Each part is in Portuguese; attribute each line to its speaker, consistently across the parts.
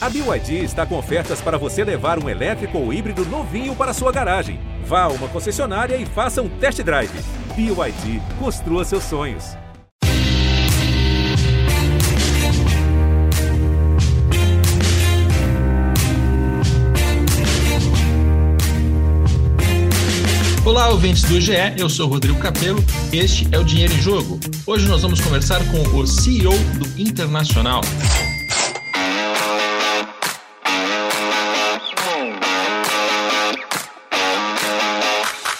Speaker 1: A BYD está com ofertas para você levar um elétrico ou híbrido novinho para sua garagem. Vá a uma concessionária e faça um test drive. BYD, construa seus sonhos.
Speaker 2: Olá, ouvintes do GE, eu sou Rodrigo Capello, este é o Dinheiro em Jogo. Hoje nós vamos conversar com o CEO do Internacional.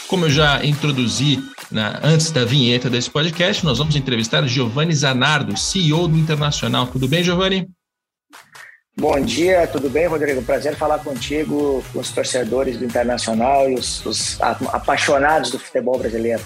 Speaker 2: Como eu já introduzi na, antes da vinheta desse podcast, nós vamos entrevistar Giovanni Zanardo, CEO do Internacional. Tudo bem, Giovanni?
Speaker 3: Bom dia, tudo bem, Rodrigo? Prazer falar contigo, com os torcedores do Internacional e os, os apaixonados do futebol brasileiro.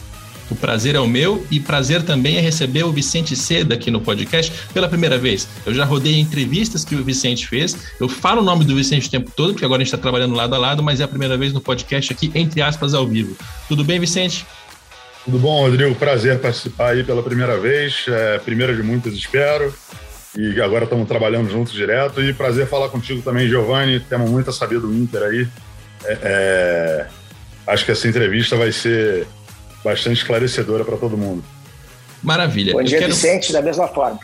Speaker 2: O prazer é o meu e prazer também é receber o Vicente Seda aqui no podcast pela primeira vez. Eu já rodei entrevistas que o Vicente fez. Eu falo o nome do Vicente o tempo todo, porque agora a gente está trabalhando lado a lado, mas é a primeira vez no podcast aqui, entre aspas, ao vivo. Tudo bem, Vicente?
Speaker 4: Tudo bom, Rodrigo? Prazer participar aí pela primeira vez. É, primeira de muitas, espero. E agora estamos trabalhando juntos direto. E prazer falar contigo também, Giovanni. Temos muito a saber do Inter aí. É, é, acho que essa entrevista vai ser bastante esclarecedora para todo mundo.
Speaker 2: Maravilha.
Speaker 3: Bom dia, quero... Vicente, da mesma forma.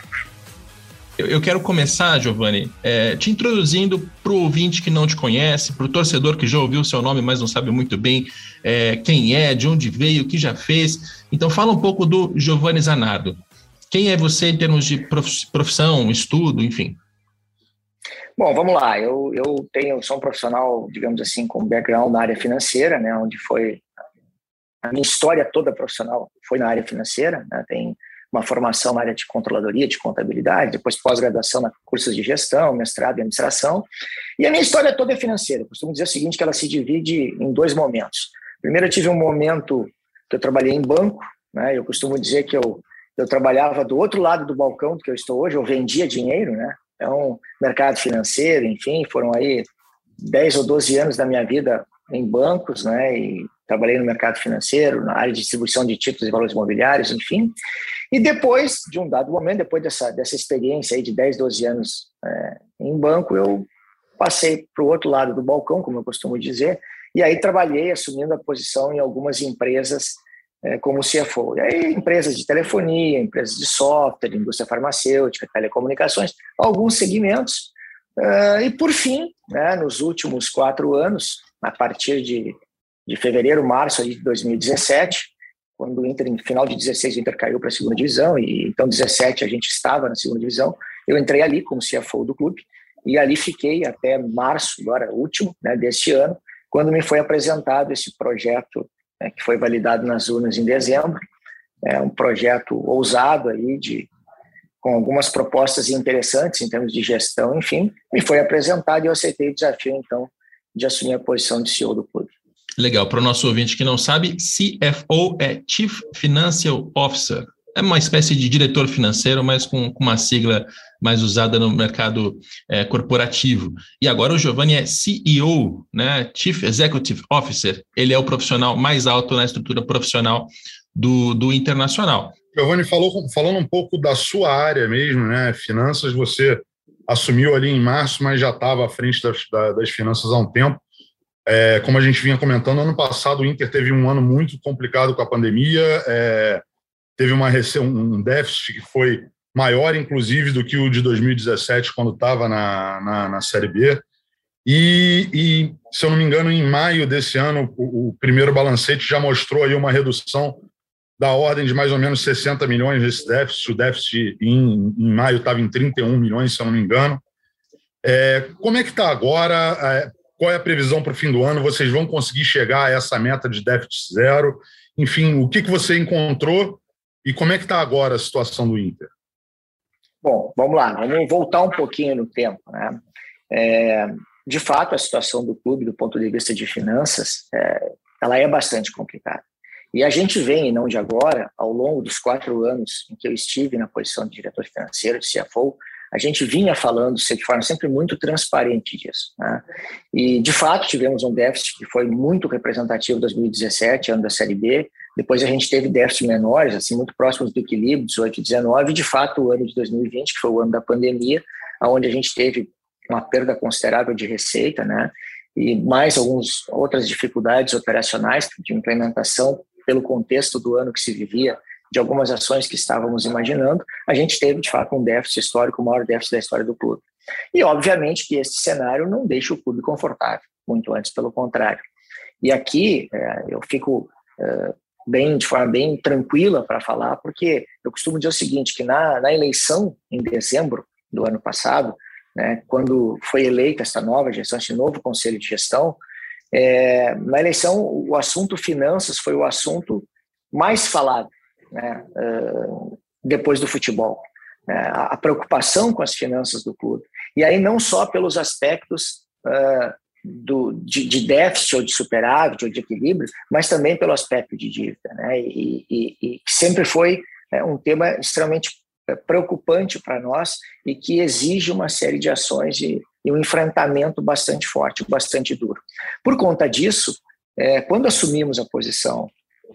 Speaker 2: Eu, eu quero começar, Giovanni, é, te introduzindo para o ouvinte que não te conhece, para o torcedor que já ouviu o seu nome, mas não sabe muito bem é, quem é, de onde veio, o que já fez. Então, fala um pouco do Giovanni Zanardo. Quem é você em termos de profissão, estudo, enfim?
Speaker 3: Bom, vamos lá. Eu, eu tenho, sou um profissional, digamos assim, com background na área financeira, né, onde foi a minha história toda profissional foi na área financeira, né? tem uma formação na área de controladoria, de contabilidade, depois pós-graduação na cursos de gestão, mestrado em administração. E a minha história toda é financeira. Eu costumo dizer o seguinte, que ela se divide em dois momentos. Primeiro eu tive um momento que eu trabalhei em banco, né? Eu costumo dizer que eu eu trabalhava do outro lado do balcão do que eu estou hoje, eu vendia dinheiro, né? Então, mercado financeiro, enfim, foram aí 10 ou 12 anos da minha vida em bancos, né? E trabalhei no mercado financeiro, na área de distribuição de títulos e valores imobiliários, enfim. E depois, de um dado momento, depois dessa, dessa experiência aí de 10, 12 anos é, em banco, eu passei para o outro lado do balcão, como eu costumo dizer, e aí trabalhei assumindo a posição em algumas empresas é, como CFO. E aí, empresas de telefonia, empresas de software, indústria farmacêutica, telecomunicações, alguns segmentos. Uh, e, por fim, né, nos últimos quatro anos, a partir de de fevereiro, março de 2017, quando o Inter, em final de 16, o Inter caiu para a segunda divisão, e então 17 a gente estava na segunda divisão. Eu entrei ali como CFO do clube, e ali fiquei até março, agora último, né, deste ano, quando me foi apresentado esse projeto né, que foi validado nas urnas em dezembro. É um projeto ousado aí de com algumas propostas interessantes em termos de gestão, enfim, me foi apresentado e eu aceitei o desafio então de assumir a posição de CEO do clube.
Speaker 2: Legal. Para o nosso ouvinte que não sabe, CFO é Chief Financial Officer. É uma espécie de diretor financeiro, mas com, com uma sigla mais usada no mercado é, corporativo. E agora o Giovanni é CEO, né? Chief Executive Officer. Ele é o profissional mais alto na estrutura profissional do, do internacional.
Speaker 4: Giovanni, falou, falando um pouco da sua área mesmo, né? Finanças, você assumiu ali em março, mas já estava à frente das, das finanças há um tempo. É, como a gente vinha comentando, ano passado o Inter teve um ano muito complicado com a pandemia, é, teve uma, um déficit que foi maior, inclusive, do que o de 2017, quando estava na, na, na, Série B. E, e, se eu não me engano, em maio desse ano, o, o, primeiro balancete já mostrou aí uma redução da ordem de mais ou menos 60 milhões desse déficit. O déficit em, em maio estava em 31 milhões, se eu não me engano. É, como é que está agora? Qual é a previsão para o fim do ano? Vocês vão conseguir chegar a essa meta de déficit zero? Enfim, o que, que você encontrou e como é que está agora a situação do Inter?
Speaker 3: Bom, vamos lá, vamos voltar um pouquinho no tempo. Né? É, de fato, a situação do clube, do ponto de vista de finanças, é, ela é bastante complicada. E a gente vem, não de agora, ao longo dos quatro anos em que eu estive na posição de diretor financeiro, de CFO, a gente vinha falando de forma sempre muito transparente disso. Né? E, de fato, tivemos um déficit que foi muito representativo em 2017, ano da Série B. Depois a gente teve déficits menores, assim, muito próximos do equilíbrio, 18 e 19. E, de fato, o ano de 2020, que foi o ano da pandemia, onde a gente teve uma perda considerável de receita, né? E mais algumas outras dificuldades operacionais de implementação pelo contexto do ano que se vivia, de algumas ações que estávamos imaginando, a gente teve, de fato, um déficit histórico, o maior déficit da história do clube. E, obviamente, que esse cenário não deixa o clube confortável, muito antes, pelo contrário. E aqui é, eu fico é, bem de forma bem tranquila para falar, porque eu costumo dizer o seguinte, que na, na eleição em dezembro do ano passado, né, quando foi eleita essa nova gestão, esse novo conselho de gestão, é, na eleição o assunto finanças foi o assunto mais falado né, uh, depois do futebol. Né, a, a, preocupação com as finanças do clube. E aí não só pelos aspectos uh, do, de, de, déficit ou de superávit ou de equilíbrio, mas também pelo aspecto de dívida. Né? E, e, e sempre foi é, um tema extremamente é, preocupante para nós e que exige uma série de ações e, e, um enfrentamento bastante forte, bastante duro. Por conta disso, é, quando assumimos a posição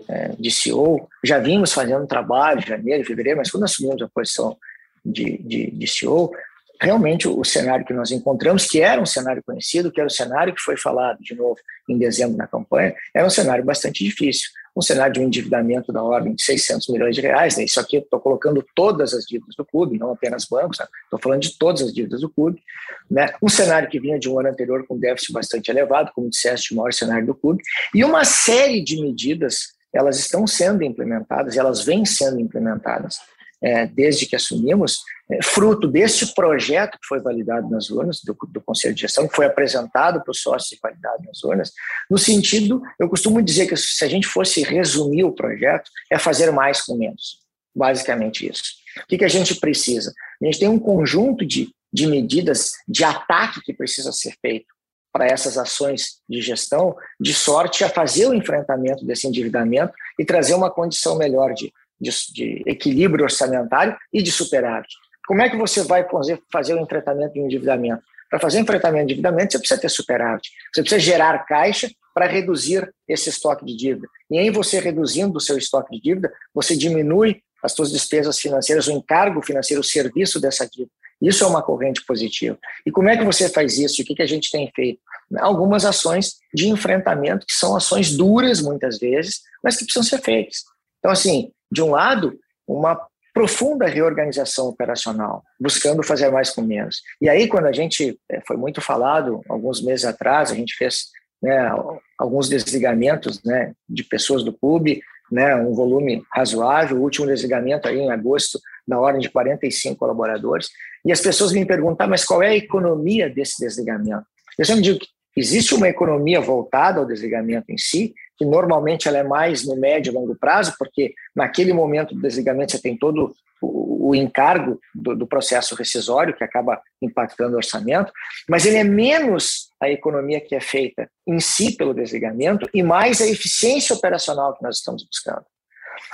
Speaker 3: é, de CEO, já vimos fazendo trabalho em janeiro, fevereiro, mas quando assumimos a posição de, de, de CEO, realmente o cenário que nós encontramos, que era um cenário conhecido, que era o cenário que foi falado de novo em dezembro na campanha, era um cenário bastante difícil. Um cenário de um endividamento da ordem de 600 milhões de reais. Né? Isso aqui estou colocando todas as dívidas do clube, não apenas bancos, estou né? falando de todas as dívidas do clube. Né? Um cenário que vinha de um ano anterior com déficit bastante elevado, como disseste, o maior cenário do clube, e uma série de medidas elas estão sendo implementadas, elas vêm sendo implementadas é, desde que assumimos, é, fruto deste projeto que foi validado nas urnas, do, do Conselho de Gestão, que foi apresentado para os sócios e validado nas urnas, no sentido, eu costumo dizer que se a gente fosse resumir o projeto, é fazer mais com menos, basicamente isso. O que, que a gente precisa? A gente tem um conjunto de, de medidas de ataque que precisa ser feito para essas ações de gestão, de sorte a fazer o enfrentamento desse endividamento e trazer uma condição melhor de de, de equilíbrio orçamentário e de superávit. Como é que você vai fazer, fazer o enfrentamento de endividamento? Para fazer enfrentamento de endividamento, você precisa ter superávit. Você precisa gerar caixa para reduzir esse estoque de dívida. E em você reduzindo o seu estoque de dívida, você diminui as suas despesas financeiras, o encargo financeiro, o serviço dessa dívida. Isso é uma corrente positiva. E como é que você faz isso? O que, que a gente tem feito? Algumas ações de enfrentamento, que são ações duras, muitas vezes, mas que precisam ser feitas. Então, assim, de um lado, uma profunda reorganização operacional, buscando fazer mais com menos. E aí, quando a gente, eh, foi muito falado, alguns meses atrás, a gente fez né, alguns desligamentos né, de pessoas do clube, né, um volume razoável, o último desligamento aí em agosto, na ordem de 45 colaboradores, e as pessoas me perguntam, mas qual é a economia desse desligamento? Eu sempre digo que existe uma economia voltada ao desligamento em si, que normalmente ela é mais no médio e longo prazo, porque naquele momento do desligamento você tem todo o, encargo do, do, processo rescisório, que acaba impactando o orçamento, mas ele é menos a economia que é feita em si pelo desligamento e mais a eficiência operacional que nós estamos buscando.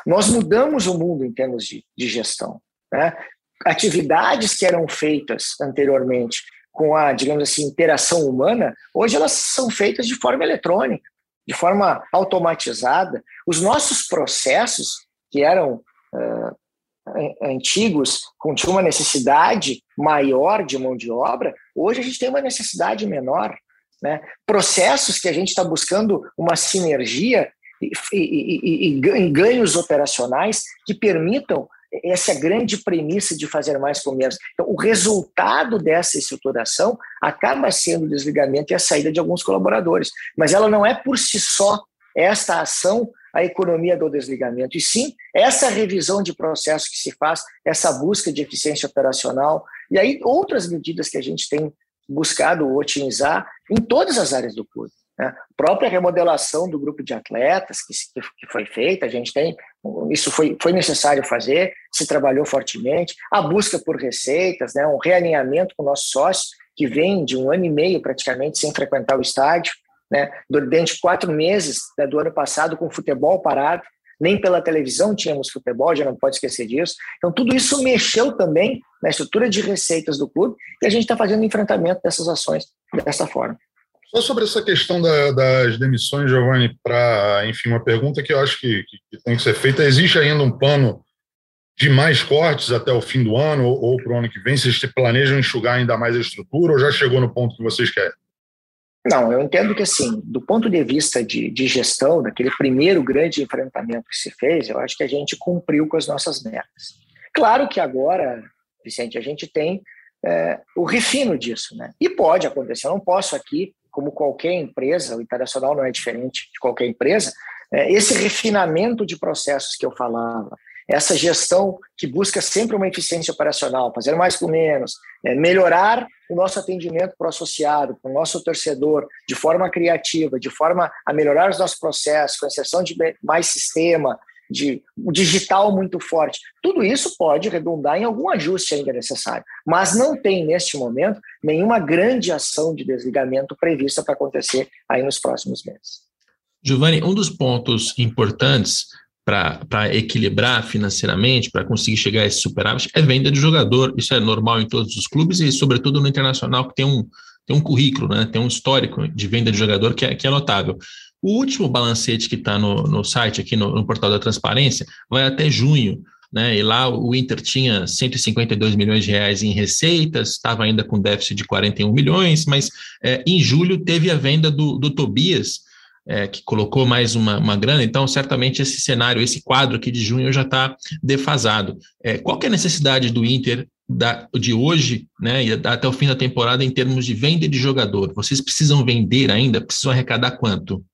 Speaker 3: Nós mudamos o mundo em termos de, de gestão. Né? Atividades que eram feitas anteriormente com a, digamos assim, interação humana, hoje elas são feitas de forma eletrônica de forma automatizada. Os nossos processos, que eram uh, antigos, tinham uma necessidade maior de mão de obra, hoje a gente tem uma necessidade menor. Né? Processos que a gente está buscando uma sinergia e, e, e, e ganhos operacionais que permitam essa é a grande premissa de fazer mais com menos. Então, o resultado dessa estruturação acaba sendo o desligamento e a saída de alguns colaboradores, mas ela não é por si só esta ação a economia do desligamento, e sim essa revisão de processo que se faz, essa busca de eficiência operacional, e aí outras medidas que a gente tem buscado otimizar em todas as áreas do clube. Né? Própria remodelação do grupo de atletas que, que foi feita, a gente tem, isso foi, foi necessário fazer, se trabalhou fortemente, a busca por receitas, né? um realinhamento com o nosso sócio, que vem de um ano e meio praticamente sem frequentar o estádio, né? durante quatro meses né, do ano passado com futebol parado, nem pela televisão tínhamos futebol, já não pode esquecer disso. Então, tudo isso mexeu também na estrutura de receitas do clube e a gente está fazendo enfrentamento dessas ações dessa forma.
Speaker 4: Só sobre essa questão da, das demissões, Giovanni, para, enfim, uma pergunta que eu acho que, que, tem que ser feita. Existe ainda um plano de mais cortes até o fim do ano ou, ou para o ano que vem? Vocês planejam enxugar ainda mais a estrutura ou já chegou no ponto que vocês querem?
Speaker 3: Não, eu entendo que, assim, do ponto de vista de, de, gestão, daquele primeiro grande enfrentamento que se fez, eu acho que a gente cumpriu com as nossas metas. Claro que agora, Vicente, a gente tem é, o refino disso, né? E pode acontecer, eu não posso aqui, como qualquer empresa, o internacional não é diferente de qualquer empresa, é, esse refinamento de processos que eu falava, essa gestão que busca sempre uma eficiência operacional, fazer mais com menos, é, melhorar o nosso atendimento para o associado, para o nosso torcedor, de forma criativa, de forma a melhorar os nossos processos, com inserção de mais sistema, de digital muito forte. Tudo isso pode redundar em algum ajuste ainda necessário, mas não tem, neste momento, nenhuma grande ação de desligamento prevista para acontecer aí nos próximos meses.
Speaker 2: Giovanni, um dos pontos importantes para equilibrar financeiramente, para conseguir chegar a esse superávit, é venda de jogador. Isso é normal em todos os clubes e, sobretudo, no internacional, que tem um, tem um currículo, né? tem um histórico de venda de jogador que é, que é notável. O último balancete que está no, no site, aqui no, no portal da transparência, vai até junho. Né, e lá o Inter tinha 152 milhões de reais em receitas, estava ainda com déficit de 41 milhões, mas é, em julho teve a venda do, do Tobias, é, que colocou mais uma, uma grana, então certamente esse cenário, esse quadro aqui de junho já está defasado. É, qual é a necessidade do Inter da, de hoje, né, e até o fim da temporada, em termos de venda de jogador? Vocês precisam vender ainda? Precisam arrecadar quanto?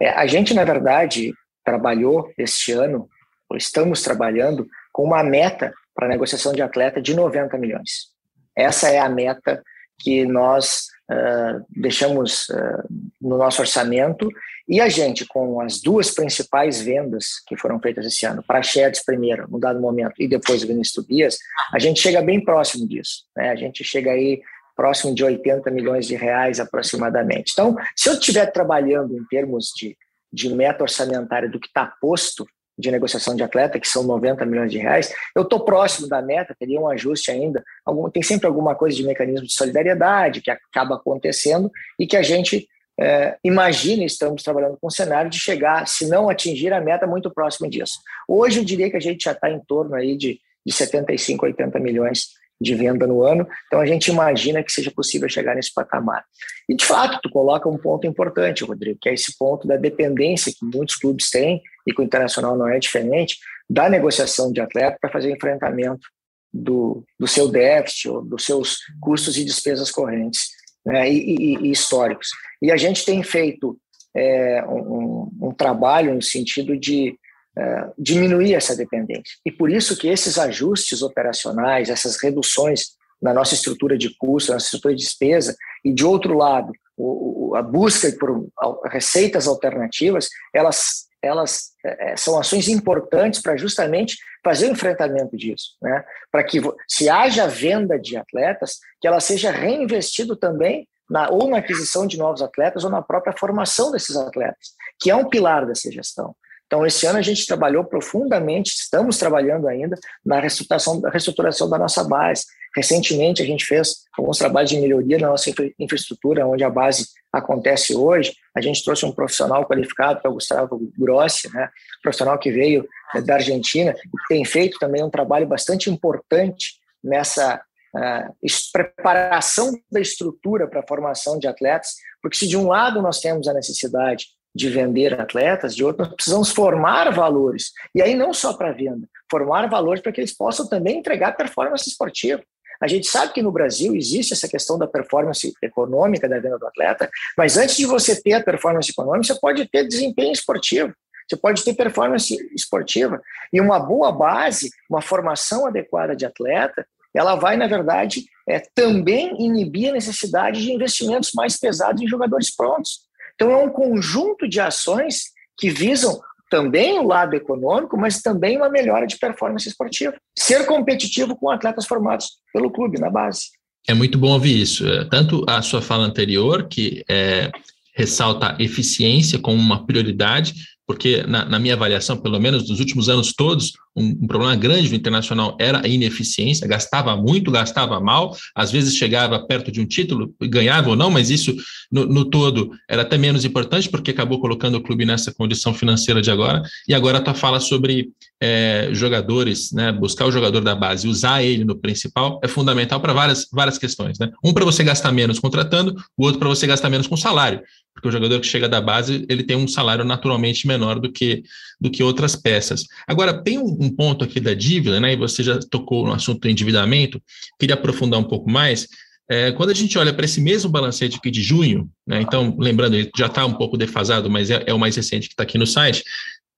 Speaker 3: É, a gente, na verdade, trabalhou este ano, ou estamos trabalhando, com uma meta para negociação de atleta de 90 milhões. Essa é a meta que nós uh, deixamos uh, no nosso orçamento e a gente, com as duas principais vendas que foram feitas esse ano, para Praxedes primeiro, no dado momento, e depois Vinícius Tobias, a gente chega bem próximo disso. Né? A gente chega aí próximo de 80 milhões de reais aproximadamente. Então, se eu estiver trabalhando em termos de, de meta orçamentária do que está posto, de negociação de atleta, que são 90 milhões de reais, eu estou próximo da meta, teria um ajuste ainda. Algum, tem sempre alguma coisa de mecanismo de solidariedade que acaba acontecendo e que a gente é, imagina, estamos trabalhando com um cenário de chegar, se não atingir a meta, muito próximo disso. Hoje eu diria que a gente já está em torno aí de, de 75, 80 milhões de venda no ano. Então a gente imagina que seja possível chegar nesse patamar. E de fato, tu coloca um ponto importante, Rodrigo, que é esse ponto da dependência que muitos clubes têm e que o internacional não é diferente da negociação de atleta para fazer enfrentamento do, do seu déficit ou dos seus custos e despesas correntes né, e, e, e, históricos. E a gente tem feito é, um, um trabalho no sentido de é, diminuir essa dependência. E por isso que esses ajustes operacionais, essas reduções na nossa estrutura de custo, na nossa estrutura de despesa, e de outro lado, o, a busca por receitas alternativas, elas, elas é, são ações importantes para justamente fazer o enfrentamento disso, né? para que se haja venda de atletas, que ela seja reinvestido também na, ou na aquisição de novos atletas ou na própria formação desses atletas, que é um pilar dessa gestão. Então, esse ano a gente trabalhou profundamente, estamos trabalhando ainda na reestruturação, da nossa base. Recentemente, a gente fez alguns trabalhos de melhoria na nossa infraestrutura, onde a base acontece hoje. A gente trouxe um profissional qualificado, que é o Gustavo Grossi, né? profissional que veio da Argentina, e tem feito também um trabalho bastante importante nessa uh, preparação da estrutura para a formação de atletas, porque se de um lado nós temos a necessidade de vender atletas, de outro, nós precisamos formar valores. E aí não só para venda, formar valores para que eles possam também entregar performance esportiva. A gente sabe que no Brasil existe essa questão da performance econômica da venda do atleta, mas antes de você ter a performance econômica, você pode ter desempenho esportivo, você pode ter performance esportiva. E uma boa base, uma formação adequada de atleta, ela vai, na verdade, é, também inibir a necessidade de investimentos mais pesados em jogadores prontos. Então, é um conjunto de ações que visam também o lado econômico, mas também uma melhora de performance esportiva. Ser competitivo com atletas formados pelo clube, na base.
Speaker 2: É muito bom ouvir isso. É, tanto a sua fala anterior, que é, ressalta a eficiência como uma prioridade, porque na, na, minha avaliação, pelo menos nos últimos anos todos, um, um, problema grande do Internacional era a ineficiência, gastava muito, gastava mal, às vezes chegava perto de um título, ganhava ou não, mas isso no, no todo era até menos importante, porque acabou colocando o clube nessa condição financeira de agora, e agora tu fala sobre é, jogadores, né, buscar o jogador da base, usar ele no principal, é fundamental para várias, várias questões. Né? Um para você gastar menos contratando, o outro para você gastar menos com salário, porque o jogador que chega da base ele tem um salário naturalmente menor do que, do que outras peças. Agora, tem um, um ponto aqui da dívida, né, e você já tocou no assunto do endividamento, queria aprofundar um pouco mais. É, quando a gente olha para esse mesmo balancete aqui de junho, né, então, lembrando, ele já está um pouco defasado, mas é, é o mais recente que está aqui no site,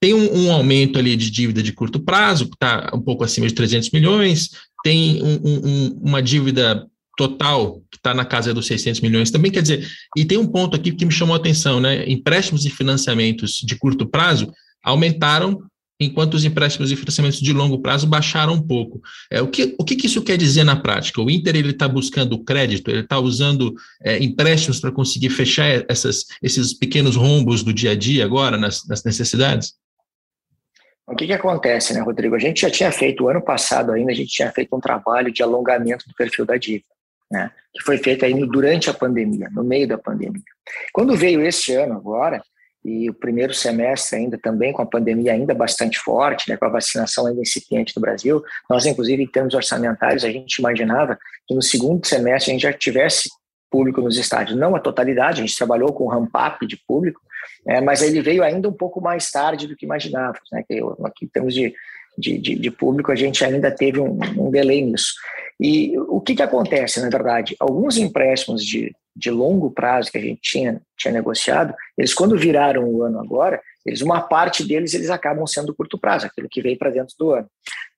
Speaker 2: tem um, um, aumento ali de dívida de curto prazo, que está um pouco acima de 300 milhões, tem um, um, uma dívida total que está na casa dos 600 milhões também, quer dizer, e tem um ponto aqui que me chamou a atenção, né? Empréstimos e financiamentos de curto prazo aumentaram, enquanto os empréstimos e financiamentos de longo prazo baixaram um pouco. É, o que, o que, que isso quer dizer na prática? O Inter ele está buscando crédito, ele está usando é, empréstimos para conseguir fechar essas, esses pequenos rombos do dia a dia agora, nas, nas necessidades?
Speaker 3: O que, que acontece, né, Rodrigo? A gente já tinha feito, o ano passado ainda, a gente tinha feito um trabalho de alongamento do perfil da dívida, né, que foi feito aí durante a pandemia, no meio da pandemia. Quando veio este ano agora, e o primeiro semestre ainda também com a pandemia ainda bastante forte, né, com a vacinação ainda incipiente no Brasil, nós, inclusive, em termos orçamentários, a gente imaginava que no segundo semestre a gente já tivesse público nos estádios. Não a totalidade, a gente trabalhou com ramp-up de público, é, mas ele veio ainda um pouco mais tarde do que imaginávamos. Né? Que aqui, em termos de, de, de, de, público, a gente ainda teve um, um delay nisso. E o que, que acontece, na verdade? Alguns empréstimos de, de longo prazo que a gente tinha, tinha negociado, eles quando viraram o ano agora, eles uma parte deles eles acabam sendo curto prazo, aquilo que veio para dentro do ano.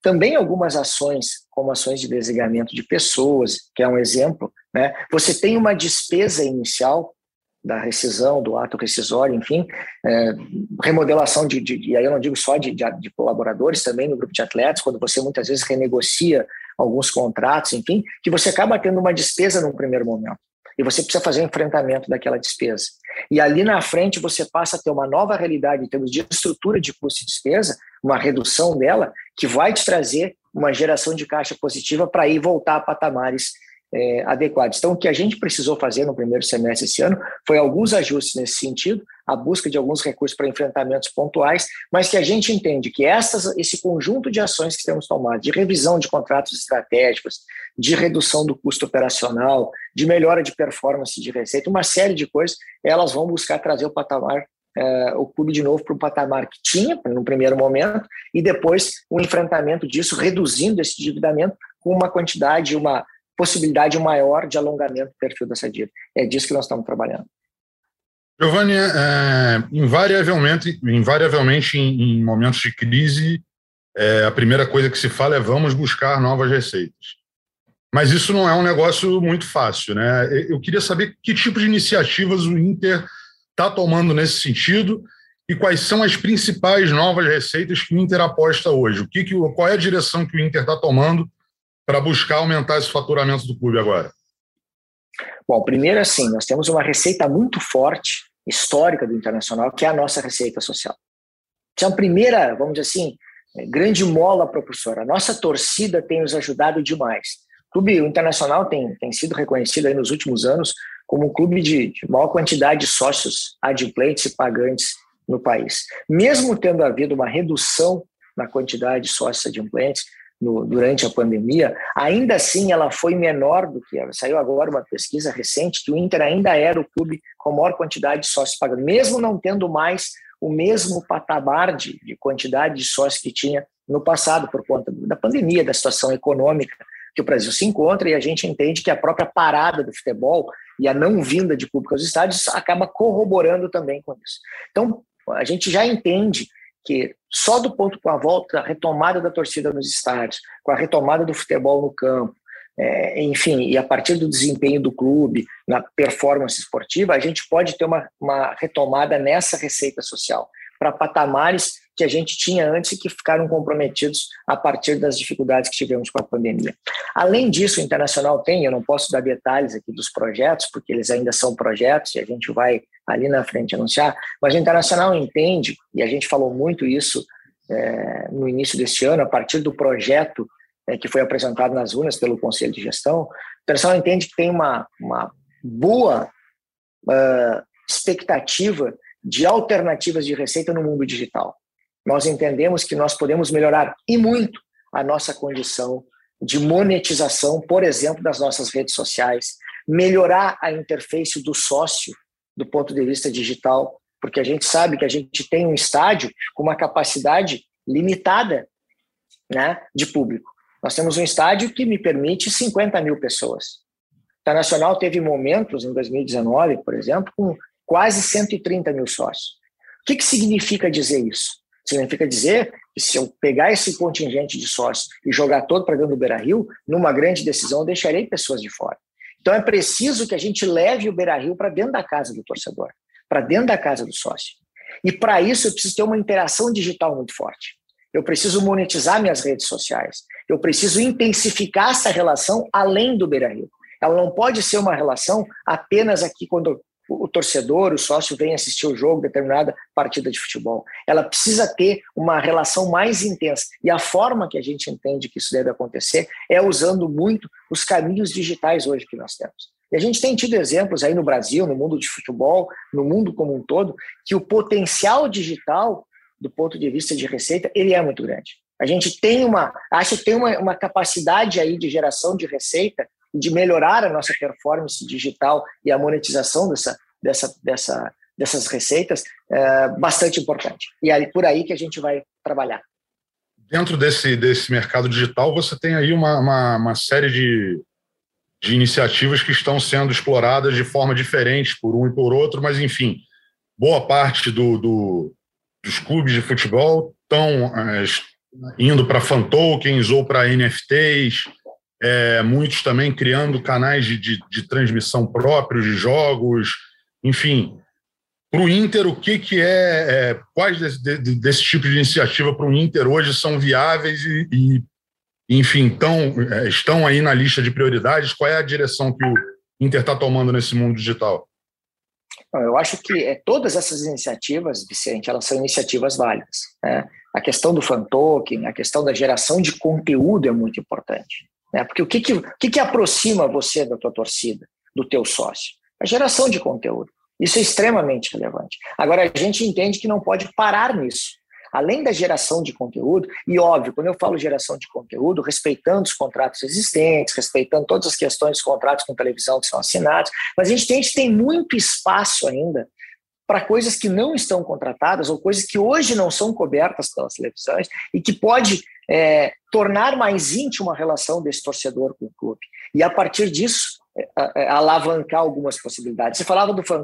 Speaker 3: Também algumas ações, como ações de desligamento de pessoas, que é um exemplo, né? Você tem uma despesa inicial da rescisão, do ato rescisório, enfim, é, remodelação de, de, e aí eu não digo só de, de, de, colaboradores, também no grupo de atletas, quando você muitas vezes renegocia alguns contratos, enfim, que você acaba tendo uma despesa num primeiro momento. E você precisa fazer o enfrentamento daquela despesa. E ali na frente você passa a ter uma nova realidade em termos de estrutura de custo e despesa, uma redução dela, que vai te trazer uma geração de caixa positiva para ir voltar a patamares é, adequados. Então, o que a gente precisou fazer no primeiro semestre esse ano foi alguns ajustes nesse sentido, a busca de alguns recursos para enfrentamentos pontuais, mas que a gente entende que essas, esse conjunto de ações que temos tomado, de revisão de contratos estratégicos, de redução do custo operacional, de melhora de performance de receita, uma série de coisas, elas vão buscar trazer o patamar é, o clube de novo para o patamar que tinha no primeiro momento e depois o enfrentamento disso, reduzindo esse endividamento com uma quantidade, uma possibilidade maior de alongamento do perfil dessa dívida. É disso que nós estamos trabalhando.
Speaker 4: Giovanni, é, invariavelmente, invariavelmente em, em, momentos de crise, é, a primeira coisa que se fala é vamos buscar novas receitas. Mas isso não é um negócio muito fácil, né? Eu queria saber que tipo de iniciativas o Inter está tomando nesse sentido e quais são as principais novas receitas que o Inter aposta hoje. O que, que qual é a direção que o Inter está tomando para buscar aumentar esse faturamento do clube agora?
Speaker 3: Bom, primeiro assim, nós temos uma receita muito forte, histórica do Internacional, que é a nossa receita social. Essa é a primeira, vamos dizer assim, grande mola propulsora. A nossa torcida tem nos ajudado demais. O clube o Internacional tem, tem sido reconhecido nos últimos anos como um clube de, de maior quantidade de sócios adimplentes e pagantes no país. Mesmo tendo havido uma redução na quantidade de sócios adimplentes, no, durante a pandemia, ainda assim ela foi menor do que ela. Saiu agora uma pesquisa recente que o Inter ainda era o clube com maior quantidade de sócios pagando, mesmo não tendo mais o mesmo patamar de, de quantidade de sócios que tinha no passado, por conta da pandemia, da situação econômica que o Brasil se encontra, e a gente entende que a própria parada do futebol e a não vinda de público aos estádios acaba corroborando também com isso. Então, a gente já entende que só do ponto com a volta, a retomada da torcida nos estádios, com a retomada do futebol no campo, é, enfim, e a partir do desempenho do clube, na performance esportiva, a gente pode ter uma, uma retomada nessa receita social para patamares que a gente tinha antes e que ficaram comprometidos a partir das dificuldades que tivemos com a pandemia. Além disso, o Internacional tem, eu não posso dar detalhes aqui dos projetos, porque eles ainda são projetos e a gente vai ali na frente anunciar, mas o Internacional entende, e a gente falou muito isso é, no início deste ano, a partir do projeto é, que foi apresentado nas urnas pelo Conselho de Gestão, o Internacional entende que tem uma, uma boa uh, expectativa de alternativas de receita no mundo digital. nós entendemos que nós podemos melhorar e muito a nossa condição de monetização, por exemplo, das nossas redes sociais, melhorar a interface do sócio do ponto de vista digital, porque a gente sabe que a gente tem um estádio com uma capacidade limitada né, de público. Nós temos um estádio que me permite 50 mil pessoas. O Nacional teve momentos, em 2019, por exemplo, com quase 130 mil sócios. O que, que significa dizer isso? Significa dizer que se eu pegar esse contingente de sócios e jogar todo para dentro do Beira Rio, numa grande decisão, eu deixarei pessoas de fora. Então é preciso que a gente leve o Beira Rio para dentro da casa do torcedor, para dentro da casa do sócio. E para isso eu preciso ter uma interação digital muito forte. Eu preciso monetizar minhas redes sociais. Eu preciso intensificar essa relação além do Beira Rio. Ela não pode ser uma relação apenas aqui quando o torcedor, o sócio vem assistir o jogo, determinada partida de futebol. Ela precisa ter uma relação mais intensa. E a forma que a gente entende que isso deve acontecer é usando muito os caminhos digitais hoje que nós temos. E a gente tem tido exemplos aí no Brasil, no mundo de futebol, no mundo como um todo, que o potencial digital, do ponto de vista de receita, ele é muito grande. A gente tem uma, acho que tem uma, uma capacidade aí de geração de receita de melhorar a nossa performance digital e a monetização dessa, dessa, dessa, dessas receitas é bastante importante. E é por aí que a gente vai trabalhar.
Speaker 4: Dentro desse, desse mercado digital, você tem aí uma, uma, uma série de, de iniciativas que estão sendo exploradas de forma diferente por um e por outro, mas, enfim, boa parte do, do dos clubes de futebol estão é, indo para fan tokens ou para NFTs, é, muitos também criando canais de, de, de, transmissão próprios de jogos, enfim. Para o Inter, o que, que é, é quais desse, de, desse, tipo de iniciativa para o Inter hoje são viáveis e, e enfim, estão, é, estão aí na lista de prioridades? Qual é a direção que o Inter está tomando nesse mundo digital?
Speaker 3: Eu acho que é, todas essas iniciativas, Vicente, elas são iniciativas válidas. Né? A questão do fan token, a questão da geração de conteúdo é muito importante. Né? Porque o que, que, que, que aproxima você da tua torcida, do teu sócio? A geração de conteúdo. Isso é extremamente relevante. Agora, a gente entende que não pode parar nisso. Além da geração de conteúdo, e óbvio, quando eu falo geração de conteúdo, respeitando os contratos existentes, respeitando todas as questões dos contratos com televisão que são assinados, mas a gente tem, a gente tem muito espaço ainda para coisas que não estão contratadas ou coisas que hoje não são cobertas pelas televisões e que pode é, tornar mais íntima a relação desse torcedor com o clube. E a partir disso, é, é, alavancar algumas possibilidades. Você falava do fan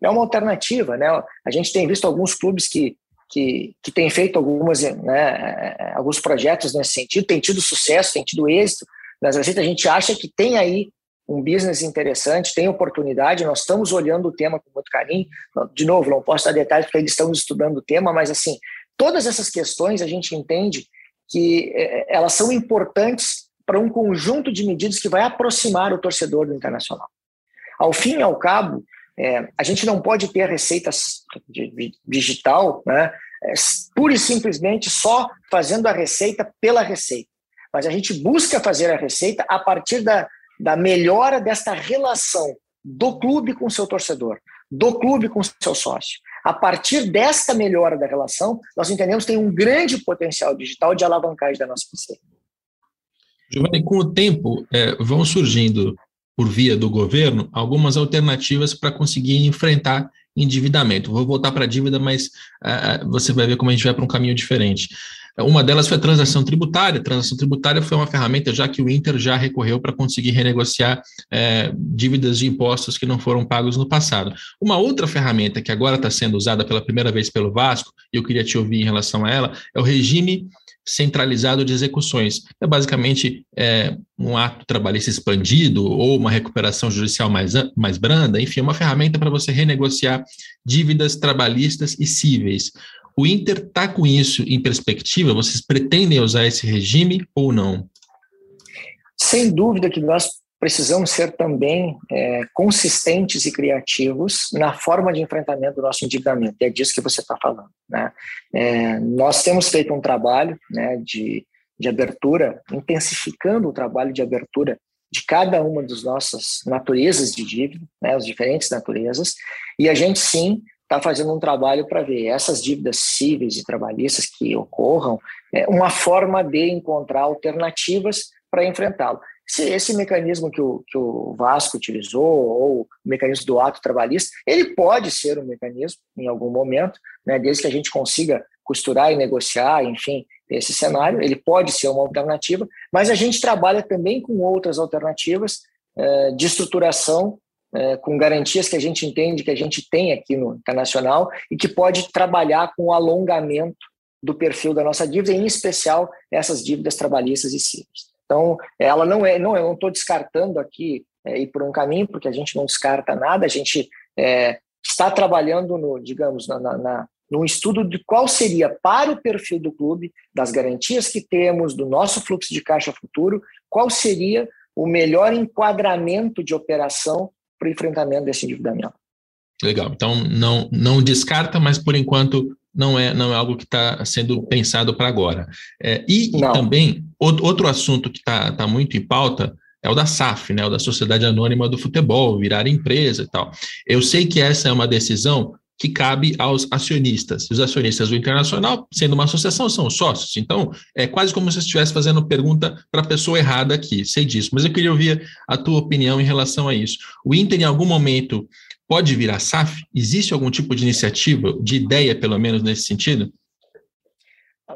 Speaker 3: é uma alternativa, né? A gente tem visto alguns clubes que que, que têm feito algumas, né, é, alguns projetos nesse sentido, tem tido sucesso, tem tido êxito nas. A gente acha que tem aí um business interessante, tem oportunidade, nós estamos olhando o tema com muito carinho. De novo, não posso dar detalhes porque eles estão estudando o tema, mas assim, todas essas questões a gente entende que é, é, elas são importantes para um conjunto de medidas que vai aproximar o torcedor do internacional. Ao fim e ao cabo, é, a gente não pode ter receitas de, de, digital, né, é, pura e simplesmente só fazendo a receita pela receita. Mas a gente busca fazer a receita a partir da, da melhora desta relação do clube com seu torcedor, do clube com seu sócio. A partir desta melhora da relação, nós entendemos que tem um grande potencial digital de alavancagem da nossa receita.
Speaker 2: Giovanni, com o tempo, é, vão surgindo, por via do governo, algumas alternativas para conseguir enfrentar endividamento. Vou voltar para a dívida, mas uh, você vai ver como a gente vai para um caminho diferente. Uma delas foi a transação tributária. A transação tributária foi uma ferramenta já que o Inter já recorreu para conseguir renegociar é, dívidas de impostos que não foram pagos no passado. Uma outra ferramenta que agora está sendo usada pela primeira vez pelo Vasco, e eu queria te ouvir em relação a ela, é o regime centralizado de execuções. É basicamente é, um ato trabalhista expandido ou uma recuperação judicial mais, mais branda, enfim, é uma ferramenta para você renegociar dívidas trabalhistas e cíveis. O Inter está com isso em perspectiva? Vocês pretendem usar esse regime ou não?
Speaker 3: Sem dúvida que nós precisamos ser também é, consistentes e criativos na forma de enfrentamento do nosso endividamento. E é disso que você está falando. Né? É, nós temos feito um trabalho né, de, de abertura, intensificando o trabalho de abertura de cada uma das nossas naturezas de dívida, né, as diferentes naturezas, e a gente sim está fazendo um trabalho para ver essas dívidas cíveis e trabalhistas que ocorram, é, uma forma de encontrar alternativas para enfrentá-lo. Se esse mecanismo que o, que o Vasco utilizou, ou o mecanismo do ato trabalhista, ele pode ser um mecanismo em algum momento, né, desde que a gente consiga costurar e negociar, enfim, esse cenário, ele pode ser uma alternativa, mas a gente trabalha também com outras alternativas é, de estruturação é, com garantias que a gente entende que a gente tem aqui no internacional e que pode trabalhar com o alongamento do perfil da nossa dívida, em especial essas dívidas trabalhistas e cíveis. Então, ela não é, não, eu não estou descartando aqui é, ir por um caminho, porque a gente não descarta nada, a gente é, está trabalhando no, digamos, na, na, na, num estudo de qual seria para o perfil do clube, das garantias que temos, do nosso fluxo de caixa futuro, qual seria o melhor enquadramento de operação para o enfrentamento desse endividamento.
Speaker 2: Legal. Então, não, não descarta, mas por enquanto não é, não é algo que está sendo pensado para agora. É, e, e, também, outro assunto que está tá muito em pauta é o da SAF, né, o da Sociedade Anônima do Futebol, virar empresa e tal. Eu sei que essa é uma decisão que cabe aos acionistas. Os acionistas do Internacional, sendo uma associação, são sócios. Então, é quase como se estivesse fazendo pergunta para a pessoa errada aqui, sei disso. Mas eu queria ouvir a tua opinião em relação a isso. O Inter, em algum momento, pode virar SAF? Existe algum tipo de iniciativa, de ideia, pelo menos, nesse sentido?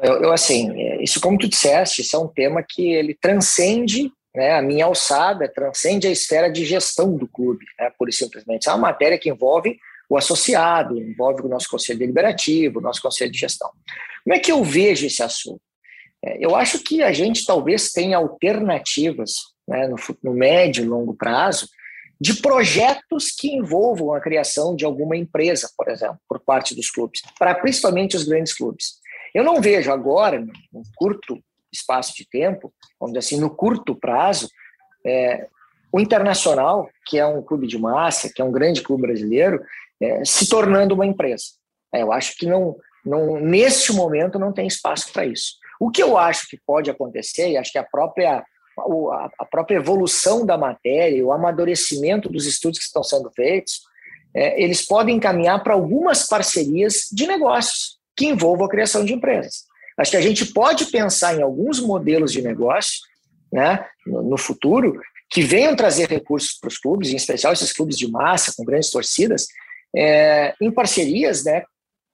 Speaker 3: Eu, eu assim, isso como tu disseste, isso é um tema que ele transcende né, a minha alçada, transcende a esfera de gestão do clube, né, e simplesmente. É uma matéria que envolve o associado, envolve o nosso conselho deliberativo, o nosso conselho de gestão. Como é que eu vejo esse assunto? É, eu acho que a gente talvez tenha alternativas né, no, no médio e longo prazo de projetos que envolvam a criação de alguma empresa, por exemplo, por parte dos clubes, para principalmente os grandes clubes. Eu não vejo agora, no curto espaço de tempo, vamos dizer assim, no curto prazo, é, o Internacional, que é um clube de massa, que é um grande clube brasileiro, é, se tornando uma empresa. É, eu acho que não, não, neste momento não tem espaço para isso. O que eu acho que pode acontecer, e acho que a própria, a própria evolução da matéria, o amadurecimento dos estudos que estão sendo feitos, é, eles podem encaminhar para algumas parcerias de negócios que envolvam a criação de empresas. Acho que a gente pode pensar em alguns modelos de negócio né, no, no futuro que venham trazer recursos para os clubes, em especial esses clubes de massa, com grandes torcidas, é, em parcerias né,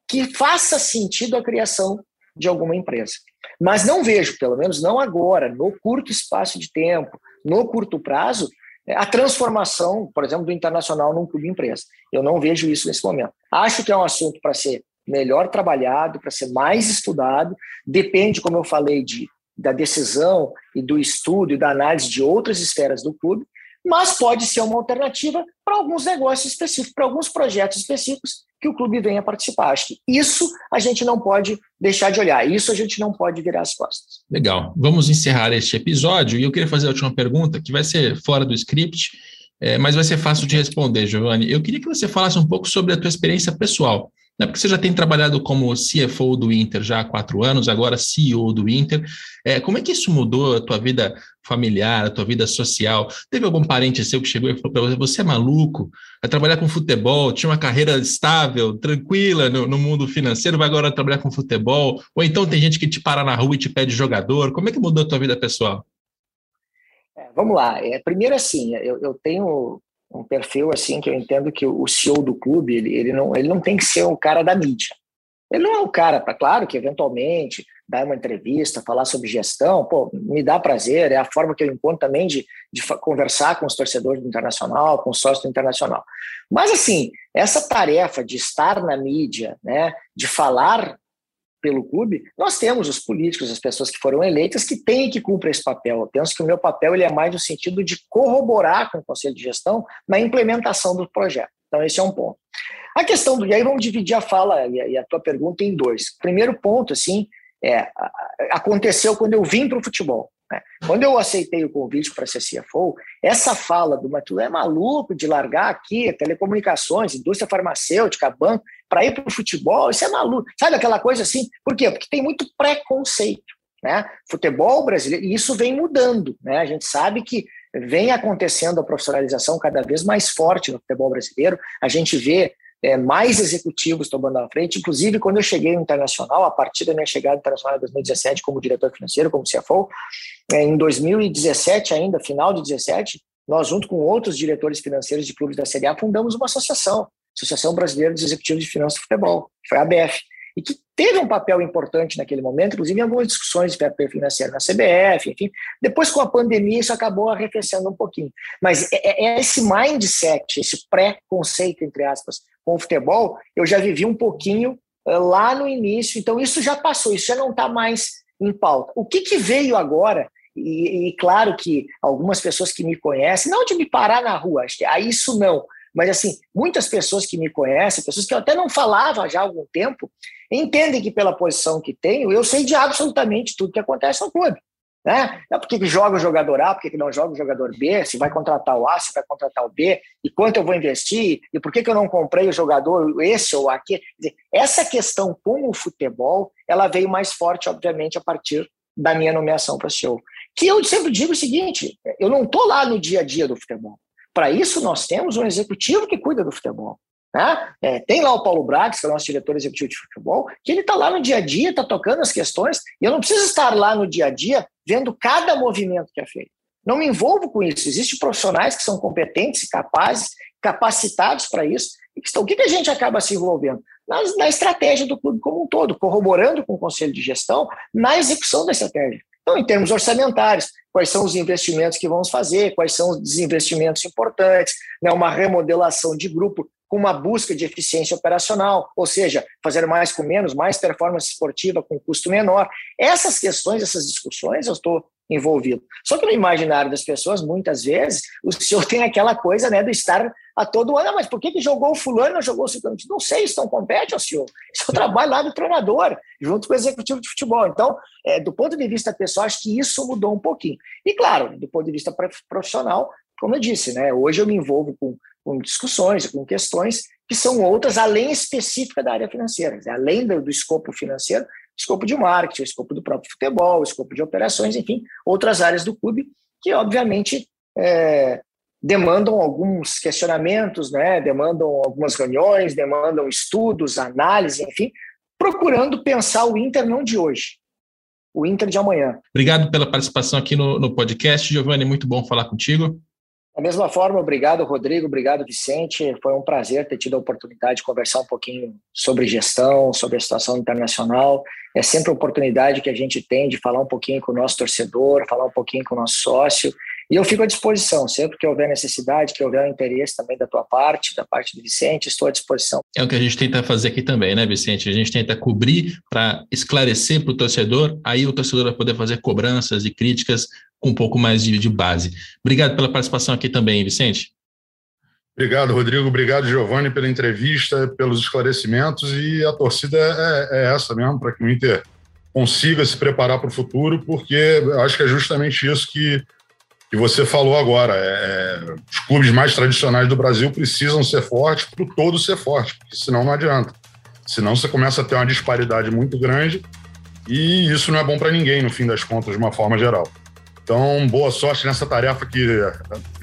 Speaker 3: que faça sentido a criação de alguma empresa. Mas não vejo, pelo menos não agora, no curto espaço de tempo, no curto prazo, é, a transformação, por exemplo, do internacional num clube empresa. Eu não vejo isso nesse momento. Acho que é um assunto para ser melhor trabalhado, para ser mais estudado. Depende, como eu falei, de, da decisão e do estudo e da análise de outras esferas do clube, mas pode ser uma alternativa para alguns negócios específicos, para alguns projetos específicos que o clube venha participar. Acho que isso a gente não pode deixar de olhar, isso a gente não pode virar as costas.
Speaker 2: Legal. Vamos encerrar este episódio e eu queria fazer a última pergunta, que vai ser fora do script, é, mas vai ser fácil de responder, Giovanni. Eu queria que você falasse um pouco sobre a tua experiência pessoal né? Porque você já tem trabalhado como CFO do Inter já há quatro anos, agora CEO do Inter. É, como é que isso mudou a tua vida familiar, a tua vida social? Teve algum parente seu que chegou e falou para você: você é maluco? Vai trabalhar com futebol, tinha uma carreira estável, tranquila no, no, mundo financeiro, vai agora trabalhar com futebol? Ou então tem gente que te para na rua e te pede jogador? Como é que mudou a tua vida pessoal?
Speaker 3: É, vamos lá. É, primeiro, assim, eu, eu tenho um perfil assim que eu entendo que o CEO do clube ele, ele, não, ele não tem que ser o cara da mídia. Ele não é o cara, para claro que eventualmente dar uma entrevista, falar sobre gestão, pô, me dá prazer, é a forma que eu encontro também de, de conversar com os torcedores do Internacional, com os sócios do Internacional. Mas assim, essa tarefa de estar na mídia, né, de falar pelo clube, nós temos os políticos, as pessoas que foram eleitas, que têm que cumprir esse papel. Eu penso que o meu papel ele é mais no sentido de corroborar com o Conselho de Gestão na implementação do projeto. Então, esse é um ponto. A questão do. E aí vamos dividir a fala e a, tua pergunta em dois. Primeiro ponto, assim, é, aconteceu quando eu vim para o futebol. Né? Quando eu aceitei o convite para ser CFO, essa fala do Matu é maluco de largar aqui telecomunicações, indústria farmacêutica, banco, para ir para o futebol, isso é maluco. Sabe aquela coisa assim? Por quê? Porque tem muito preconceito. Né? Futebol brasileiro, e isso vem mudando. Né? A gente sabe que vem acontecendo a profissionalização cada vez mais forte no futebol brasileiro. A gente vê é, mais executivos tomando a frente. Inclusive, quando eu cheguei no Internacional, a partir da minha chegada Internacional em 2017 como diretor financeiro, como CFO, é, em 2017 ainda, final de 2017, nós, junto com outros diretores financeiros de clubes da Série A, fundamos uma associação, Associação Brasileira dos Executivos de Finanças do Futebol, que foi a ABF, e que teve um papel importante naquele momento, inclusive em algumas discussões de fair financeiro na CBF, enfim. Depois, com a pandemia, isso acabou arrefecendo um pouquinho. Mas é, é, é esse mindset, esse pré-conceito, entre aspas, com o futebol, eu já vivi um pouquinho uh, lá no início, então isso já passou, isso já não está mais em pauta. O que, que veio agora e, e, claro que algumas pessoas que me conhecem, não de me parar na rua, a isso não, mas assim, muitas pessoas que me conhecem, pessoas que eu até não falava já há algum tempo, entendem que pela posição que tenho, eu sei de absolutamente tudo que acontece no clube. Né? É porque que joga o jogador A, porque que não joga o jogador B, se vai contratar o A, se vai contratar o B, e quanto eu vou investir, e por que, que eu não comprei o jogador esse ou aquele. Essa questão com o futebol, ela veio mais forte, obviamente, a partir da minha nomeação para CEO. Que eu sempre digo o seguinte: eu não estou lá no dia a dia do futebol. Para isso, nós temos um executivo que cuida do futebol. Né? É, tem lá o Paulo Brax, que é o nosso diretor executivo de futebol, que ele está lá no dia a dia, está tocando as questões, e eu não preciso estar lá no dia a dia vendo cada movimento que é feito. Não me envolvo com isso. Existem profissionais que são competentes, capazes, capacitados para isso. E que estão, o que, que a gente acaba se envolvendo? Na, na estratégia do clube como um todo, corroborando com o conselho de gestão na execução da estratégia. Então, em termos orçamentários, quais são os investimentos que vamos fazer, quais são os desinvestimentos importantes, né, uma remodelação de grupo com uma busca de eficiência operacional, ou seja, fazer mais com menos, mais performance esportiva com custo menor. Essas questões, essas discussões, eu estou envolvido. Só que no imaginário das pessoas, muitas vezes, o senhor tem aquela coisa né, do estar a todo ano, ah, mas por que, que jogou o fulano não jogou o ciclano? Não sei, isso não compete ao senhor. Isso é o trabalho lá do treinador, junto com o executivo de futebol. Então, é, do ponto de vista pessoal, acho que isso mudou um pouquinho. E claro, do ponto de vista profissional, como eu disse, né, hoje eu me envolvo com, com discussões, com questões que são outras, além específica da área financeira, além do, do escopo financeiro, escopo de marketing, escopo do próprio futebol, escopo de operações, enfim, outras áreas do clube que, obviamente, é, demandam alguns questionamentos, né? demandam algumas reuniões, demandam estudos, análise, enfim, procurando pensar o Inter não de hoje, o Inter de amanhã.
Speaker 2: Obrigado pela participação aqui no, no podcast, Giovanni, muito bom falar contigo.
Speaker 3: Da mesma forma, obrigado, Rodrigo, obrigado, Vicente. Foi um prazer ter tido a oportunidade de conversar um pouquinho sobre gestão, sobre a situação internacional. É sempre a oportunidade que a gente tem de falar um pouquinho com o nosso torcedor, falar um pouquinho com o nosso sócio e eu fico à disposição, sempre que houver necessidade, que houver interesse também da tua parte, da parte do Vicente, estou à disposição.
Speaker 2: É o que a gente tenta fazer aqui também, né, Vicente? A gente tenta cobrir para esclarecer para o torcedor, aí o torcedor vai poder fazer cobranças e críticas com um pouco mais de, de base. Obrigado pela participação aqui também, Vicente.
Speaker 4: Obrigado, Rodrigo. Obrigado, Giovanni, pela entrevista, pelos esclarecimentos. E a torcida é, é essa mesmo, para que o Inter consiga se preparar para o futuro, porque acho que é justamente isso que que você falou agora. É, é, os clubes mais tradicionais do Brasil precisam ser fortes para o todo ser forte, porque senão não adianta. Senão você começa a ter uma disparidade muito grande e isso não é bom para ninguém, no fim das contas, de uma forma geral. Então, boa sorte nessa tarefa que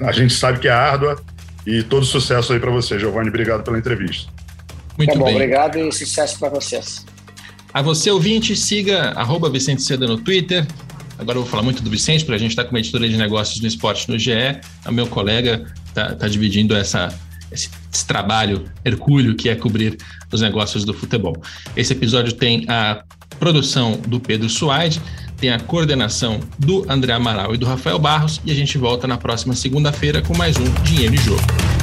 Speaker 4: a gente sabe que é árdua e todo sucesso aí para você, Giovanni. Obrigado pela entrevista.
Speaker 3: Muito tá bom, bem. obrigado e sucesso para vocês.
Speaker 2: A você, ouvinte, siga arroba Vicente Seda no Twitter, Agora eu vou falar muito do Vicente, porque a gente está com uma editoria de negócios no esporte no GE. O meu colega está tá dividindo essa, esse, esse, trabalho hercúleo que é cobrir os negócios do futebol. Esse episódio tem a produção do Pedro Suaide, tem a coordenação do André Amaral e do Rafael Barros, e a gente volta na próxima segunda-feira com mais um Dinheiro e Jogo.